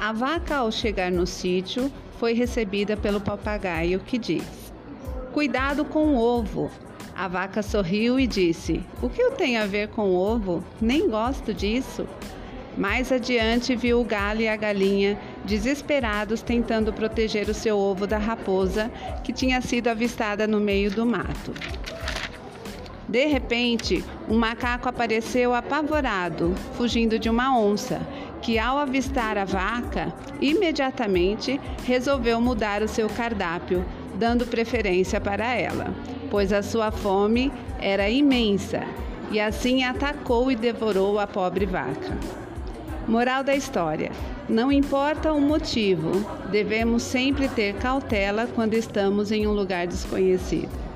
A vaca, ao chegar no sítio, foi recebida pelo papagaio que diz: Cuidado com o ovo. A vaca sorriu e disse: O que eu tenho a ver com ovo? Nem gosto disso. Mais adiante viu o galho e a galinha desesperados tentando proteger o seu ovo da raposa que tinha sido avistada no meio do mato. De repente, um macaco apareceu apavorado, fugindo de uma onça, que ao avistar a vaca, imediatamente resolveu mudar o seu cardápio, dando preferência para ela, pois a sua fome era imensa, e assim atacou e devorou a pobre vaca. Moral da história: não importa o motivo, devemos sempre ter cautela quando estamos em um lugar desconhecido.